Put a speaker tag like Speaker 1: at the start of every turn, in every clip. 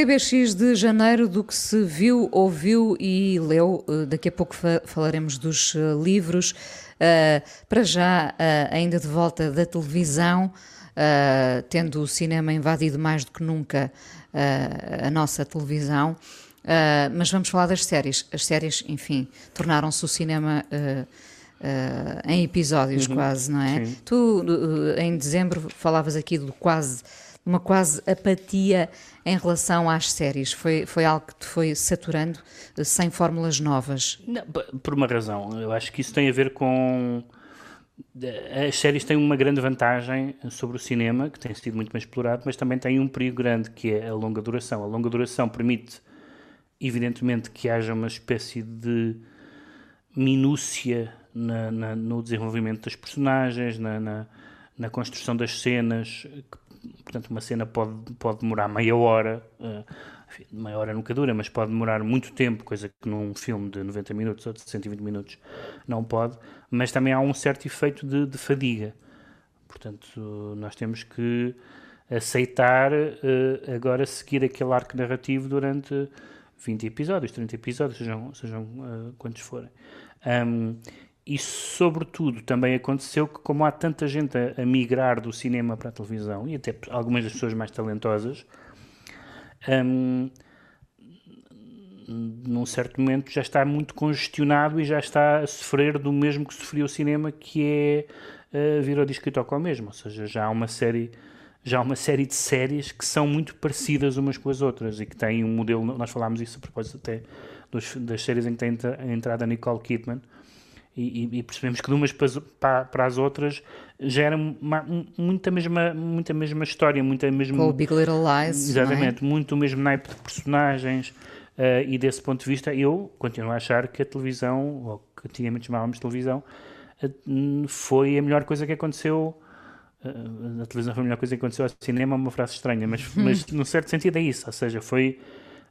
Speaker 1: PBX de janeiro do que se viu, ouviu e leu. Uh, daqui a pouco fa falaremos dos uh, livros. Uh, para já, ainda de volta da televisão, tendo o cinema invadido mais do que nunca a nossa televisão. mas vamos falar das séries. As séries, enfim, tornaram-se o cinema. Em episódios uhum. quase, não é? Sim. Tu, em dezembro, falavas aqui do quase uma quase apatia em relação às séries? Foi, foi algo que te foi saturando eh, sem fórmulas novas?
Speaker 2: Não, por uma razão. Eu acho que isso tem a ver com. As séries têm uma grande vantagem sobre o cinema, que tem sido muito bem explorado, mas também tem um perigo grande, que é a longa duração. A longa duração permite, evidentemente, que haja uma espécie de minúcia na, na, no desenvolvimento das personagens, na, na, na construção das cenas, que portanto, uma cena pode, pode demorar meia hora, uh, enfim, meia hora nunca dura, mas pode demorar muito tempo, coisa que num filme de 90 minutos ou de 120 minutos não pode, mas também há um certo efeito de, de fadiga. Portanto, nós temos que aceitar uh, agora seguir aquele arco narrativo durante 20 episódios, 30 episódios, sejam, sejam uh, quantos forem. Um, e, sobretudo, também aconteceu que, como há tanta gente a, a, migrar do cinema para a televisão, e até algumas das pessoas mais talentosas, um, num certo momento já está muito congestionado e já está a sofrer do mesmo que sofreu o cinema, que é uh, vir ao disco e toca ao mesmo. Ou seja, já há uma série já há uma série de séries que são muito parecidas umas com as outras e que têm um modelo, nós falámos isso a propósito até dos, das séries em que tem entrado a Nicole Kidman, e, e, percebemos que de umas para, para as outras já era uma, muita, mesma, muita mesma história, muita mesma...
Speaker 1: Com o Big Little Lies,
Speaker 2: é? Exatamente, é? muito o mesmo naipe de personagens uh, e desse ponto de vista eu continuo a achar que a televisão, ou que antigamente chamávamos de televisão, uh, foi a melhor coisa que aconteceu uh, a televisão foi a melhor coisa que aconteceu ao cinema, é uma frase estranha, mas, mas num certo sentido é isso, ou seja, foi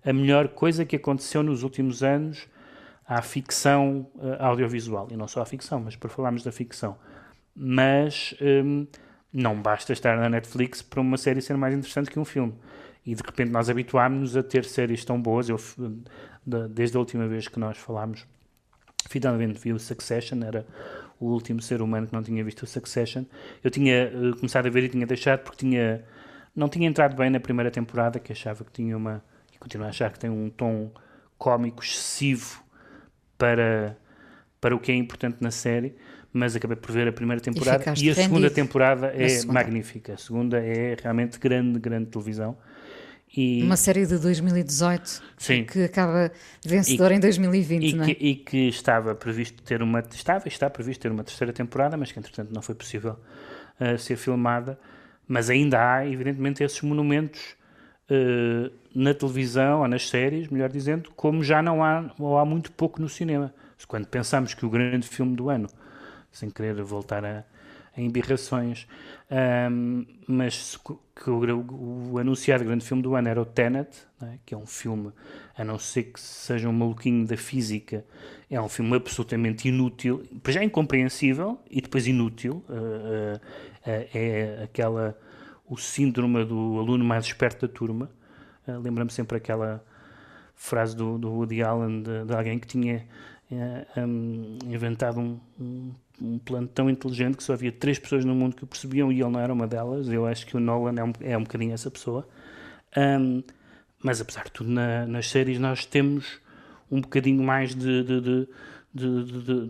Speaker 2: a melhor coisa que aconteceu nos últimos anos à ficção uh, audiovisual. E não só à ficção, mas para falarmos da ficção. Mas um, não basta estar na Netflix para uma série ser mais interessante que um filme. E de repente nós habituámos-nos a ter séries tão boas. Eu, desde a última vez que nós falámos, finalmente vi o Succession, era o último ser humano que não tinha visto o Succession. Eu tinha uh, começado a ver e tinha deixado porque tinha, não tinha entrado bem na primeira temporada, que achava que tinha uma, e continuo a achar que tem um tom cómico excessivo para, para o que é importante na série, mas acabei por ver a primeira temporada e, e a segunda temporada é segunda. magnífica. A segunda é realmente grande, grande televisão.
Speaker 1: E, Uma série de 2018 sim. que acaba vencedora em 2020,
Speaker 2: e
Speaker 1: não é?
Speaker 2: Que, e que estava previsto ter uma estava está previsto ter uma terceira temporada, mas que entretanto não foi possível uh, ser filmada. Mas ainda há, evidentemente, esses monumentos uh, na televisão ou nas séries, melhor dizendo, como já não há ou há muito pouco no cinema. Quando pensamos que o grande filme do ano, sem querer voltar a, a embirrações, um, mas que o, o, anunciado grande filme do ano era o Tenet, é? que é um filme, a não ser que seja um maluquinho da física, é um filme absolutamente inútil, já incompreensível e depois inútil. Uh, uh, é aquela o síndrome do aluno mais esperto da turma. Uh, Lembra-me sempre aquela frase do, do Woody Allen de, de alguém que tinha uh, um, inventado um, um, um, plano tão inteligente que só havia três pessoas no mundo que o percebiam e ele não era uma delas. Eu acho que o Nolan é um, é um bocadinho essa pessoa. Um, mas apesar de tudo, na, nas séries nós temos um bocadinho mais de, de, de de, de, de,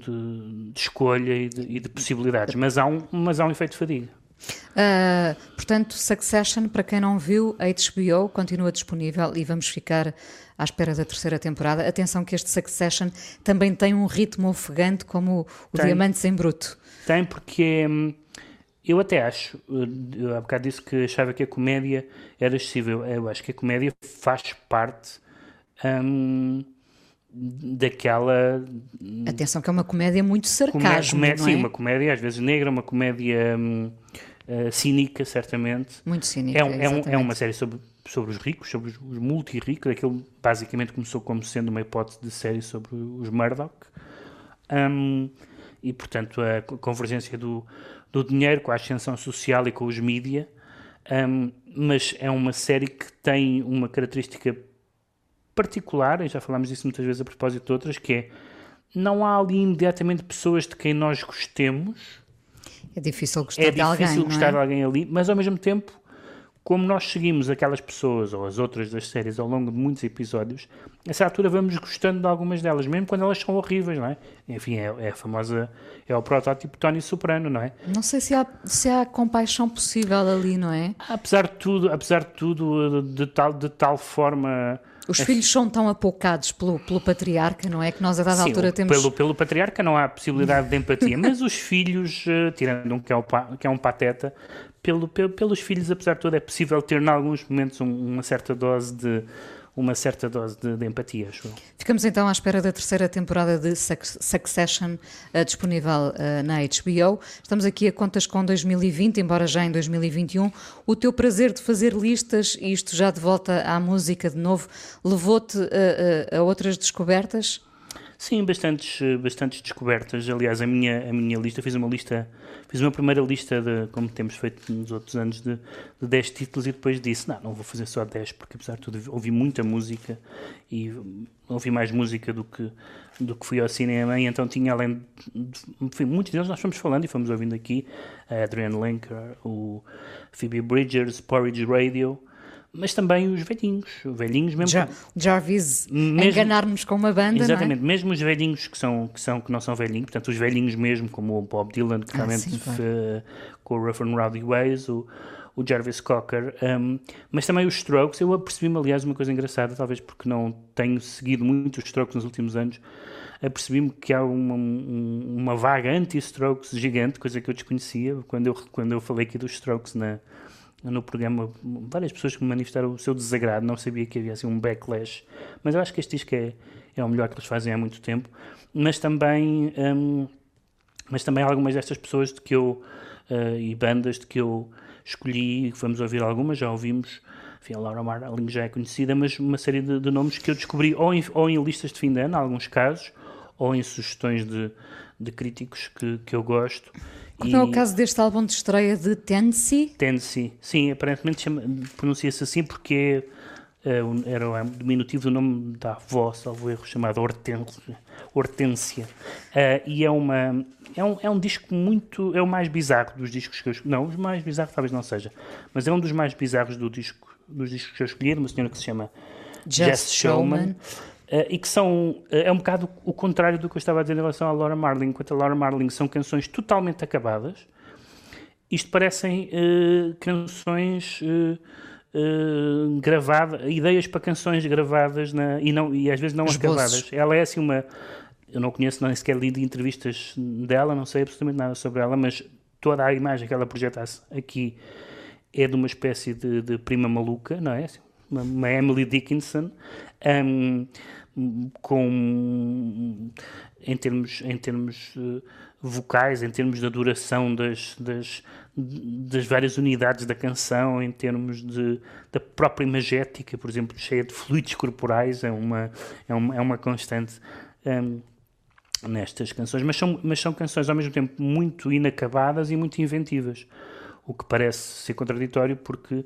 Speaker 2: de, escolha e de, e de, possibilidades, mas há, um, mas há um efeito de fadiga.
Speaker 1: Uh, portanto, Succession, para quem não viu, a HBO continua disponível e vamos ficar à espera da terceira temporada. Atenção que este Succession também tem um ritmo ofegante como o tem, Diamantes em Bruto.
Speaker 2: Tem, porque hum, eu até acho, eu há bocado disse que achava que a comédia era excessiva. Eu acho que a comédia faz parte hum, daquela.
Speaker 1: Atenção, que é uma comédia muito sarcasmo. Comédia,
Speaker 2: é? Sim, uma comédia às vezes negra, uma comédia. Hum, uh, cínica, certamente.
Speaker 1: Muito cínica.
Speaker 2: É, um, é, um, é, uma série sobre, sobre os ricos, sobre os, os multi-ricos. Aquilo basicamente começou como sendo uma hipótese de série sobre os Murdoch. Um, e, portanto, a convergência do, do dinheiro com a ascensão social e com os mídia. Mas é uma série que tem uma característica particular, e já falámos disso muitas vezes a propósito de outras, que é não há ali imediatamente pessoas de quem nós gostemos.
Speaker 1: É difícil gostar é de alguém.
Speaker 2: É difícil gostar de alguém ali, mas ao mesmo tempo como nós seguimos aquelas pessoas ou as outras das séries ao longo de muitos episódios, nessa altura vamos gostando de algumas delas, mesmo quando elas são horríveis, não é? Enfim, é, é a famosa, é o protótipo Tony Soprano, não é?
Speaker 1: Não sei se há, se há compaixão possível ali, não é?
Speaker 2: Apesar de tudo, apesar de tudo, de tal, de tal forma...
Speaker 1: Os é, filhos são tão apocados pelo, pelo patriarca, não é? Que nós a dada sim, altura temos.
Speaker 2: Pelo, pelo patriarca não há possibilidade de empatia, mas os filhos, eh, tirando um que é, o, que é um pateta, pelo, pelo, pelos filhos, apesar de tudo, é possível ter, em alguns momentos, um, uma certa dose de uma certa dose de, de empatia. Acho.
Speaker 1: Ficamos então à espera da terceira temporada de Succession, uh, disponível uh, na HBO. Estamos aqui a contas com 2020, embora já em 2021. O teu prazer de fazer listas, e isto já de volta à música de novo, levou-te uh, a outras descobertas?
Speaker 2: Sim, bastantes, bastantes descobertas. Aliás, a minha, a minha lista, fiz uma lista Fiz uma primeira lista, de, como temos feito nos outros anos, de, de 10 títulos e depois disse: Não, não vou fazer só 10, porque apesar de tudo ouvi muita música e ouvi mais música do que, do que fui ao cinema. E então tinha além. De, muitos deles nós fomos falando e fomos ouvindo aqui: a Adrian Lenker, o Phoebe Bridgers, Porridge Radio mas também os velhinhos, velhinhos mesmo.
Speaker 1: Já, Jarvis enganar-nos com uma banda,
Speaker 2: Exatamente,
Speaker 1: é?
Speaker 2: mesmo os velhinhos que, são, que, são, que não são velhinhos, portanto os velhinhos mesmo, como o Bob Dylan, que ah, realmente sim, claro. com o Rough and Rowdy Ways, o, o Jarvis Cocker, um, mas também os Strokes, eu apercebi-me aliás uma coisa engraçada, talvez porque não tenho seguido muito os Strokes nos últimos anos, apercebi-me que há uma, uma vaga anti-Strokes gigante, coisa que eu desconhecia, quando eu, quando eu falei aqui dos Strokes na no programa várias pessoas que manifestaram o seu desagrado, não sabia que havia assim um backlash, mas eu acho que este disco é, é o melhor que eles fazem há muito tempo, mas também, um, mas também algumas destas pessoas de que eu, uh, e bandas de que eu escolhi, vamos ouvir algumas, já ouvimos, enfim, a Laura Marling já é conhecida, mas uma série de, de nomes que eu descobri ou em, ou em listas de fim de ano, em alguns casos, ou em sugestões de, de críticos que, que eu gosto
Speaker 1: como é o caso deste álbum de estreia de Tennessee?
Speaker 2: Tennessee, sim, aparentemente pronuncia-se assim porque é, era o diminutivo do nome da avó, salvo erro, chamada Hortência. Hortência. Uh, e é, uma, é, um, é um disco muito. É o mais bizarro dos discos que eu escolhi. Não, o mais bizarro talvez não seja, mas é um dos mais bizarros do disco, dos discos que eu escolhi, de uma senhora que se chama Jess Showman. Showman. Uh, e que são, uh, é um bocado o contrário do que eu estava a dizer em relação à Laura Marling. Enquanto a Laura Marling são canções totalmente acabadas, isto parecem uh, canções gravadas, ideias para canções gravadas na, e, não, e às vezes não acabadas. Ela é assim uma. Eu não conheço nem sequer li de entrevistas dela, não sei absolutamente nada sobre ela, mas toda a imagem que ela projetasse aqui é de uma espécie de, de prima maluca, não é? Assim, uma, uma Emily Dickinson. Um, com em termos em termos uh, vocais em termos da duração das, das, das várias unidades da canção em termos de da própria imagética por exemplo cheia de fluidos corporais é uma é uma, é uma constante um, nestas canções mas são mas são canções ao mesmo tempo muito inacabadas e muito inventivas o que parece ser contraditório porque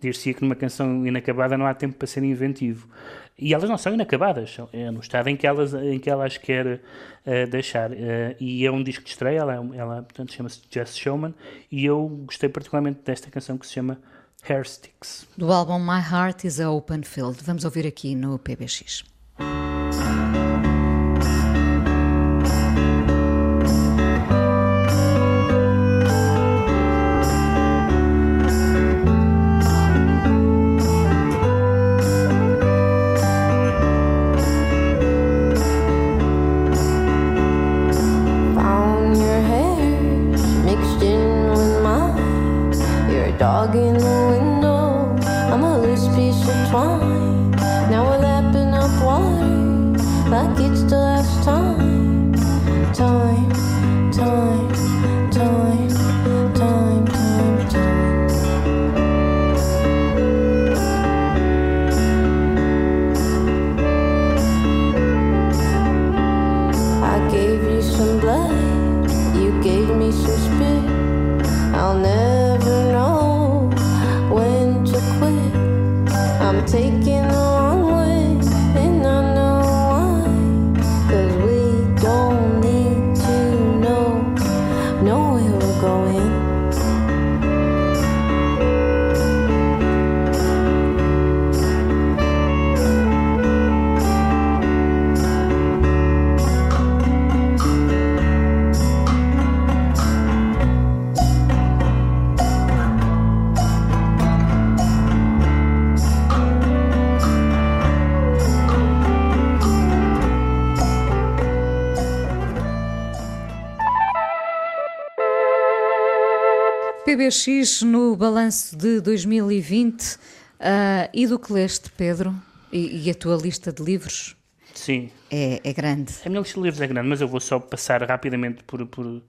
Speaker 2: dir-se que numa canção inacabada não há tempo para ser inventivo. E elas não são inacabadas, é no estado em que elas, em que elas quer uh, deixar. Uh, e é um disco de estreia, ela, ela portanto, chama-se Just Showman, e eu gostei particularmente desta canção que se chama Hair Sticks.
Speaker 1: Do álbum My Heart is a Open Field. Vamos ouvir aqui no PBX. PBX no balanço de 2020 uh, e do que leste, Pedro? E, e, a tua lista de livros?
Speaker 2: Sim.
Speaker 1: É, é, grande.
Speaker 2: A minha lista de livros é grande, mas eu vou só passar rapidamente por, por uh,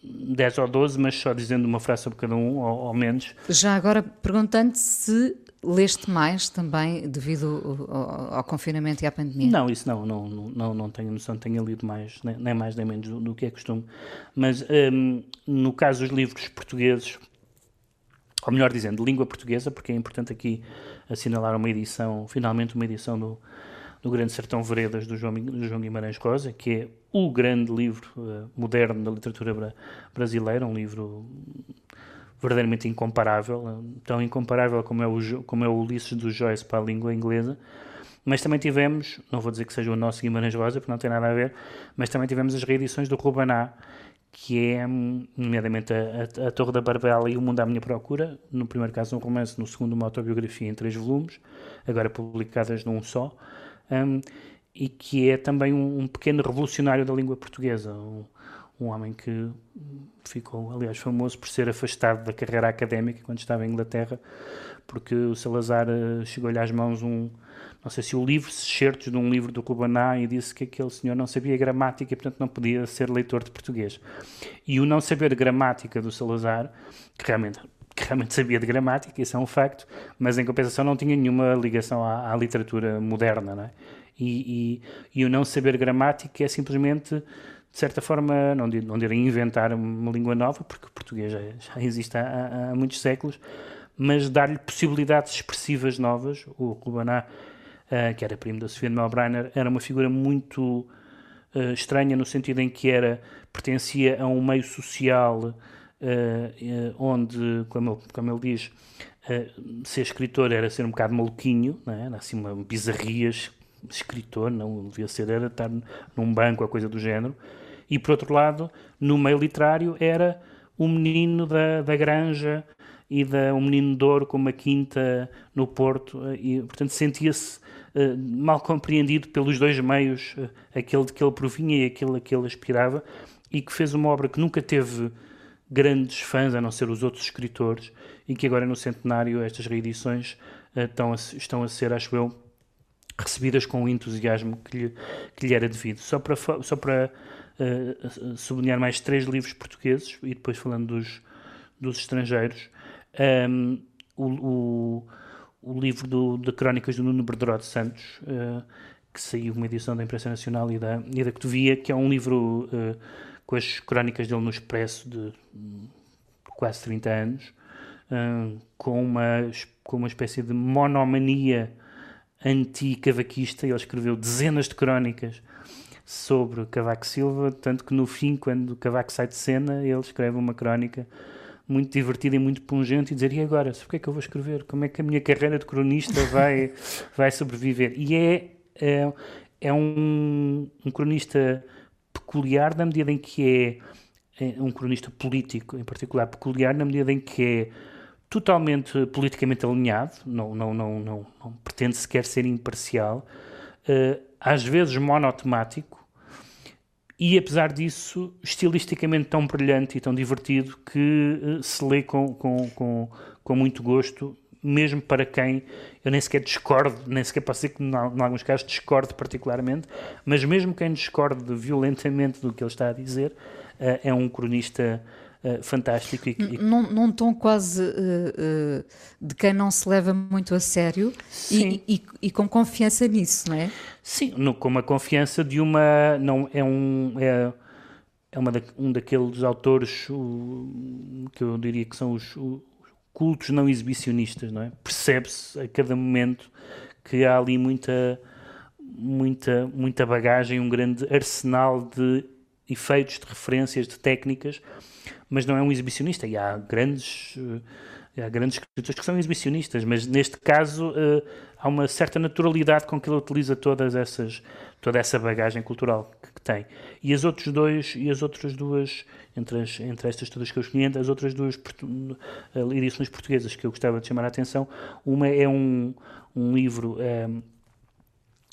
Speaker 2: 10 ou 12, mas só dizendo uma frase sobre cada um, ou, ou menos.
Speaker 1: Já agora perguntando se leste mais também devido ao, ao, confinamento e à pandemia?
Speaker 2: Não, isso não, não, não, não tenho noção, tenho lido mais, nem, nem mais nem menos do, do, que é costume. Mas um, no caso dos livros portugueses, ou melhor dizendo, língua portuguesa, porque é importante aqui assinalar uma edição, finalmente uma edição do, do Grande Sertão Veredas do João, do João Guimarães Rosa, que é o grande livro uh, moderno da literatura bra brasileira, um livro verdadeiramente incomparável, tão incomparável como é o, como é o Ulisses do Joyce para a língua inglesa. Mas também tivemos, não vou dizer que seja o nosso Guimarães Rosa, porque não tem nada a ver, mas também tivemos as reedições do Rubaná, que é, nomeadamente, a, a, a, Torre da Barbela e O Mundo à Minha Procura, no primeiro caso um romance, no segundo uma autobiografia em três volumes, agora publicadas num só, um, e que é também um, um, pequeno revolucionário da língua portuguesa, um, um homem que ficou, aliás, famoso por ser afastado da carreira académica quando estava em Inglaterra, porque o Salazar uh, chegou-lhe às mãos um, não sei se o livro, certos de um livro do Rubaná e disse que aquele senhor não sabia gramática e, portanto, não podia ser leitor de português. E o não saber gramática do Salazar, que realmente, que realmente sabia de gramática, isso é um facto, mas em compensação não tinha nenhuma ligação à, à literatura moderna, não é? E, e, e o não saber gramática é simplesmente de certa forma, não, não direi inventar uma língua nova, porque o português já, já existe há, há, muitos séculos, mas dar-lhe possibilidades expressivas novas. O Rubaná, uh, que era primo da Sofia de Melbrenner, era uma figura muito uh, estranha no sentido em que era pertencia a um meio social uh, onde, como ele, como ele diz, ser escritor era ser um bocado maluquinho, não é? era assim uma bizarrias, escritor, não devia ser, era estar num banco, a coisa do género e por outro lado, no meio literário, era o menino da, da granja e da, um menino de ouro com uma quinta no Porto, eh, e portanto sentia-se uh, mal compreendido pelos dois meios, uh, aquele de que ele provinha e aquele a que ele aspirava, e que fez uma obra que nunca teve grandes fãs, a não ser os outros escritores, e que agora no centenário estas reedições uh, estão, a, estão a ser, acho eu, recebidas com o entusiasmo que lhe, que lhe era devido. Só para, só para uh, sublinhar mais três livros portugueses e depois falando dos, dos estrangeiros. Um, o, o, o, livro do, de Crónicas do Nuno Berderó de Santos, uh, que saiu uma edição da Imprensa Nacional e da, e da Cotovia, que é um livro uh, com as crónicas dele no Expresso de quase 30 anos, uh, com, uma, com uma espécie de monomania anti-cavaquista. Ele escreveu dezenas de crónicas sobre Cavaco Silva, tanto que no fim, quando Cavaco sai de cena, ele escreve uma crónica muito divertida e muito pungente e dizer, e agora, o que é que eu vou escrever? Como é que a minha carreira de cronista vai, vai sobreviver? E é, é, é um, um cronista peculiar na medida em que é, é um cronista político, em particular peculiar na medida em que é totalmente politicamente alinhado, não, não, não, não, pretende sequer ser imparcial, uh, às vezes monotemático, e apesar disso, estilisticamente tão brilhante e tão divertido que uh, se lê com, com, com, com muito gosto, mesmo para quem eu nem sequer discordo, nem sequer posso dizer que em alguns casos discordo particularmente, mas mesmo quem discorde violentamente do que ele está a dizer, uh, é um cronista uh, fantástico. E,
Speaker 1: e... Num, num tom quase uh, de quem não se leva muito a sério e, e, com confiança nisso, não é?
Speaker 2: Sim, no, com uma confiança de uma. Não, é um. É, é uma da, um daqueles autores o, que eu diria que são os, os cultos não exibicionistas, não é? Percebe-se a cada momento que há ali muita, muita, muita bagagem, um grande arsenal de efeitos, de referências, de técnicas mas não é um exibicionista. E há grandes, eh, há grandes escritores que são exibicionistas, mas neste caso uh, há uma certa naturalidade com que ele utiliza todas essas, toda essa bagagem cultural que, tem. E as dois, e as outras duas, entre, as, entre estas todas que eu escolhi, as outras duas eh, edições portuguesas que eu gostava de chamar a atenção, uma é um, um livro um,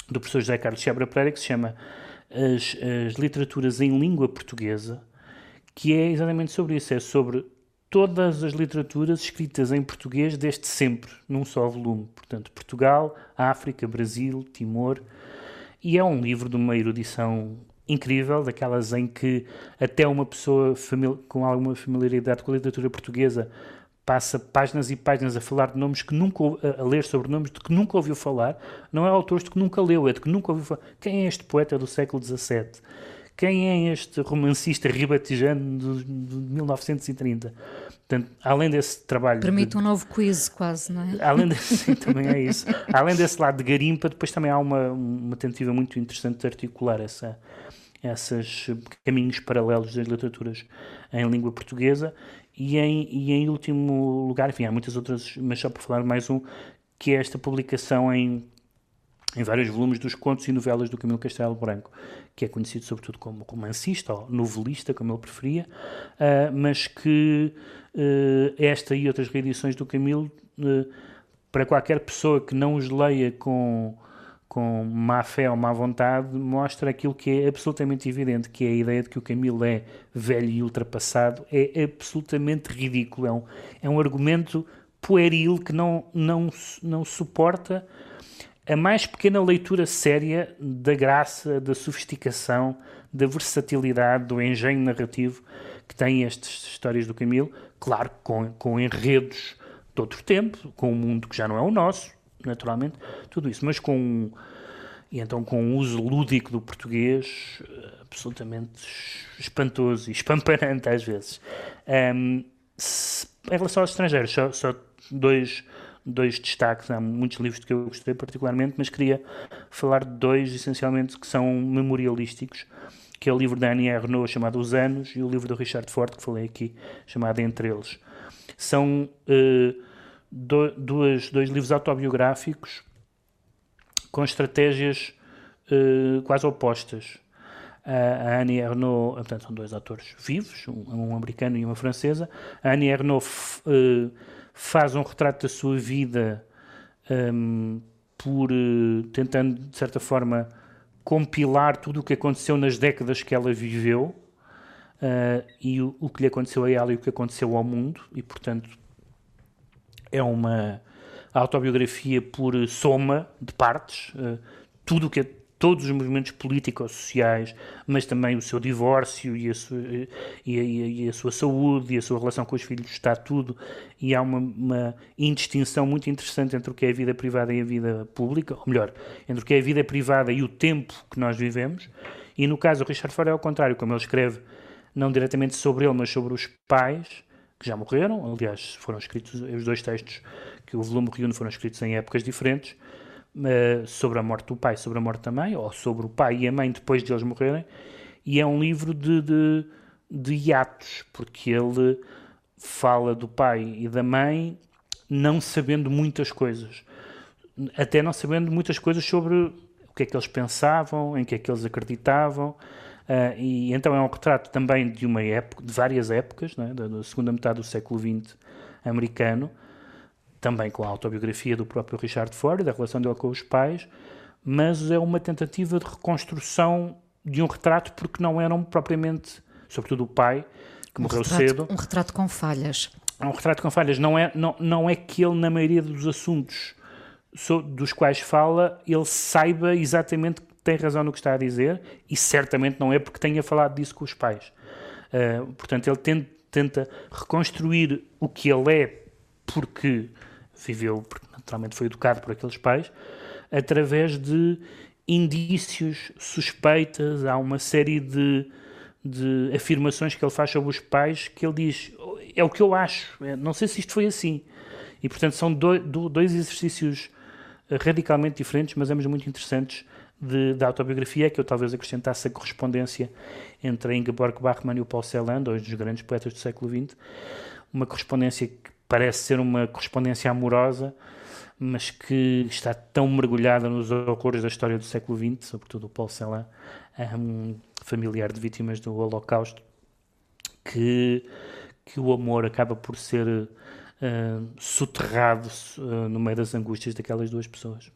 Speaker 2: do professor José Carlos Chebra Pereira que se chama as, as Literaturas em Língua Portuguesa, que é exatamente sobre isso, é sobre todas as literaturas escritas em português desde sempre, num só volume. Portanto, Portugal, África, Brasil, Timor. E é um livro de uma erudição incrível, daquelas em que até uma pessoa com alguma familiaridade com a literatura portuguesa passa páginas e páginas a falar de nomes que nunca a ler sobre nomes de que nunca ouviu falar, não é autores de que nunca leu, é de que nunca ouviu falar. Quem é este poeta do século XVII? Quem é este romancista ribatejano de, de 1930? Portanto, além desse trabalho.
Speaker 1: Permite
Speaker 2: de,
Speaker 1: um novo quiz, quase, não é?
Speaker 2: Além desse, sim, também é isso. Além desse lado de garimpa, depois também há uma, uma tentativa muito interessante de articular essa, esses caminhos paralelos das literaturas em língua portuguesa e em, e em último lugar, enfim, há muitas outras, mas só para falar mais um, que é esta publicação em, em vários volumes dos contos e novelas do Camilo Castelo Branco, que é conhecido sobretudo como romancista ou novelista, como ele preferia, uh, mas que uh, esta e outras reedições do Camilo, uh, para qualquer pessoa que não os leia com com má fé ou má vontade, mostra aquilo que é absolutamente evidente, que é a ideia de que o Camilo é velho e ultrapassado, é absolutamente ridículo. É um, é um argumento pueril que não, não, não suporta a mais pequena leitura séria da graça, da sofisticação, da versatilidade, do engenho narrativo que têm estas histórias do Camilo, claro, com, com enredos de outro tempo, com um mundo que já não é o nosso, naturalmente, tudo isso, mas com e então com um uso lúdico do português eh, absolutamente espantoso e espamparante às vezes. Um, se, em relação aos estrangeiros, só, só, dois, dois destaques, há muitos livros que eu gostei particularmente, mas queria falar de dois essencialmente que são memorialísticos, que é o livro da Annie Renault chamado Os Anos e o livro do Richard Ford que falei aqui chamado Entre Eles. São uh, do, dois, dois livros autobiográficos com estratégias uh, quase opostas. A, Annie Ernaux, portanto, são dois atores vivos, um, um americano e uma francesa. A Annie Ernaux uh, faz um retrato da sua vida um, por uh, tentando, de certa forma, compilar tudo o que aconteceu nas décadas que ela viveu uh, e o, o, que lhe aconteceu a ela e o que aconteceu ao mundo, e portanto é uma autobiografia por soma de partes, uh, tudo que é, todos os movimentos políticos sociais, mas também o seu divórcio e a, sua, e, a, e a, sua saúde e a sua relação com os filhos, está tudo. E há uma, uma indistinção muito interessante entre o que é a vida privada e a vida pública, ou melhor, entre o que é a vida privada e o tempo que nós vivemos. E no caso do Richard Ford é ao contrário, como ele escreve, não diretamente sobre ele, mas sobre os pais, que já morreram, aliás, foram escritos os dois textos que o volume reúne foram escritos em épocas diferentes, uh, sobre a morte do pai, sobre a morte da mãe, ou sobre o pai e a mãe depois de eles morrerem, e é um livro de, de, de hiatos, porque ele fala do pai e da mãe não sabendo muitas coisas, até não sabendo muitas coisas sobre o que é que eles pensavam, em que é que eles acreditavam, Uh, e então é um retrato também de uma época, de várias épocas, é? da, da, segunda metade do século XX americano, também com a autobiografia do próprio Richard Ford, da relação dele com os pais, mas é uma tentativa de reconstrução de um retrato porque não eram propriamente, sobretudo o pai, que um morreu
Speaker 1: retrato,
Speaker 2: cedo.
Speaker 1: Um retrato com falhas.
Speaker 2: É um retrato com falhas. Não é, não, não é que ele, na maioria dos assuntos dos quais fala, ele saiba exatamente tem razão no que está a dizer e certamente não é porque tenha falado disso com os pais. Uh, portanto, ele tenta, tenta reconstruir o que ele é porque viveu, porque naturalmente foi educado por aqueles pais, através de indícios, suspeitas, há uma série de, de afirmações que ele faz sobre os pais que ele diz, é o que eu acho, é, não sei se isto foi assim. E portanto são dois exercícios radicalmente diferentes, mas ambos muito interessantes de, da autobiografia, que eu talvez acrescentasse a correspondência entre Ingeborg Bachmann e o Paul Celan, dois dos grandes poetas do século XX, uma correspondência que parece ser uma correspondência amorosa, mas que está tão mergulhada nos horrores da história do século XX, sobretudo o Paul Celan, um familiar de vítimas do Holocausto, que, que o amor acaba por ser uh, soterrado uh, no meio das angústias daquelas duas pessoas.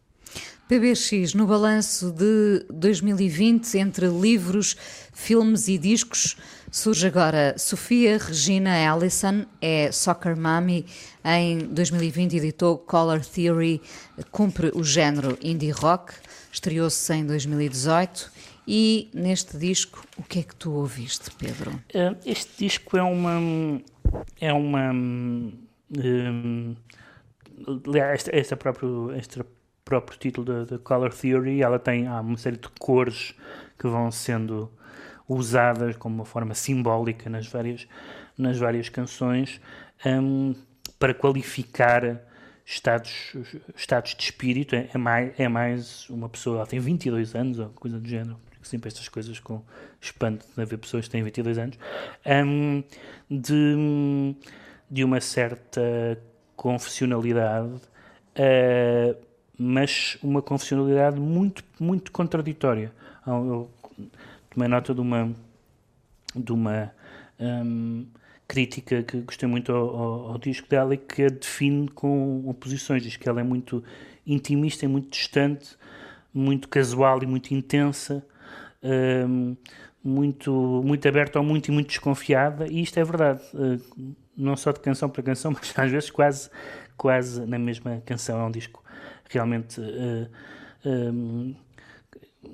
Speaker 1: PBX, no balanço de 2020, entre livros, filmes e discos, surge agora Sofia Regina Allison, é Soccer Mommy, em 2020 editou Color Theory, cumpre o género indie rock, estreou-se em 2018 e neste disco, o que é que tu ouviste, Pedro?
Speaker 2: Eh, este disco é uma... é uma... Um, este, este, próprio, este próprio título da Color Theory, ela tem há uma série de cores que vão sendo usadas como uma forma simbólica nas várias, nas várias canções um, para qualificar estados, estados de espírito. É, é, mais, é mais uma pessoa, ela tem 22 anos ou coisa do género, sempre estas coisas com espanto de haver pessoas que têm 22 anos, um, de, de uma certa confessionalidade. Uh, mas uma confessionalidade muito, muito contraditória. Eu tomei nota de uma, de uma um, crítica que gostei muito ao, ao, ao, disco dela e que a define com oposições. Diz que ela é muito intimista, é muito distante, muito casual e muito intensa, um, muito, muito aberta ao muito e muito desconfiada, e isto é verdade. Uh, não só de canção para canção, mas às vezes quase, quase na mesma canção. É um disco realmente. Um, eh,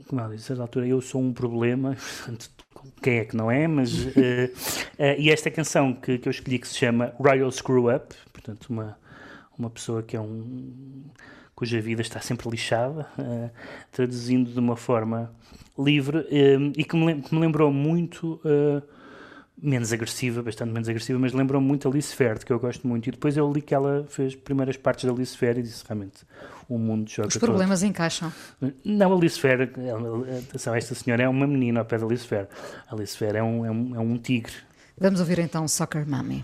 Speaker 2: como ela disse, a altura eu sou um problema, portanto, quem é que não é, mas. Uh, uh, e esta canção que, que eu escolhi que se chama Royal Screw Up, portanto, uma, uma pessoa que é um. cuja vida está sempre lixada, uh, traduzindo de uma forma livre, e que me, que me lembrou muito menos agressiva, bastante menos agressiva, mas lembrou-me muito a Alice Fair, que eu gosto muito. E depois eu li que ela fez primeiras partes da Alice Fair e disse realmente o mundo joga
Speaker 1: Os problemas todo. encaixam.
Speaker 2: Não, a Alice Fair, atenção, esta senhora é uma menina ao pé da Alice Fair. A Alice Fair é um, é um, é um tigre.
Speaker 1: Vamos ouvir então Soccer Mommy.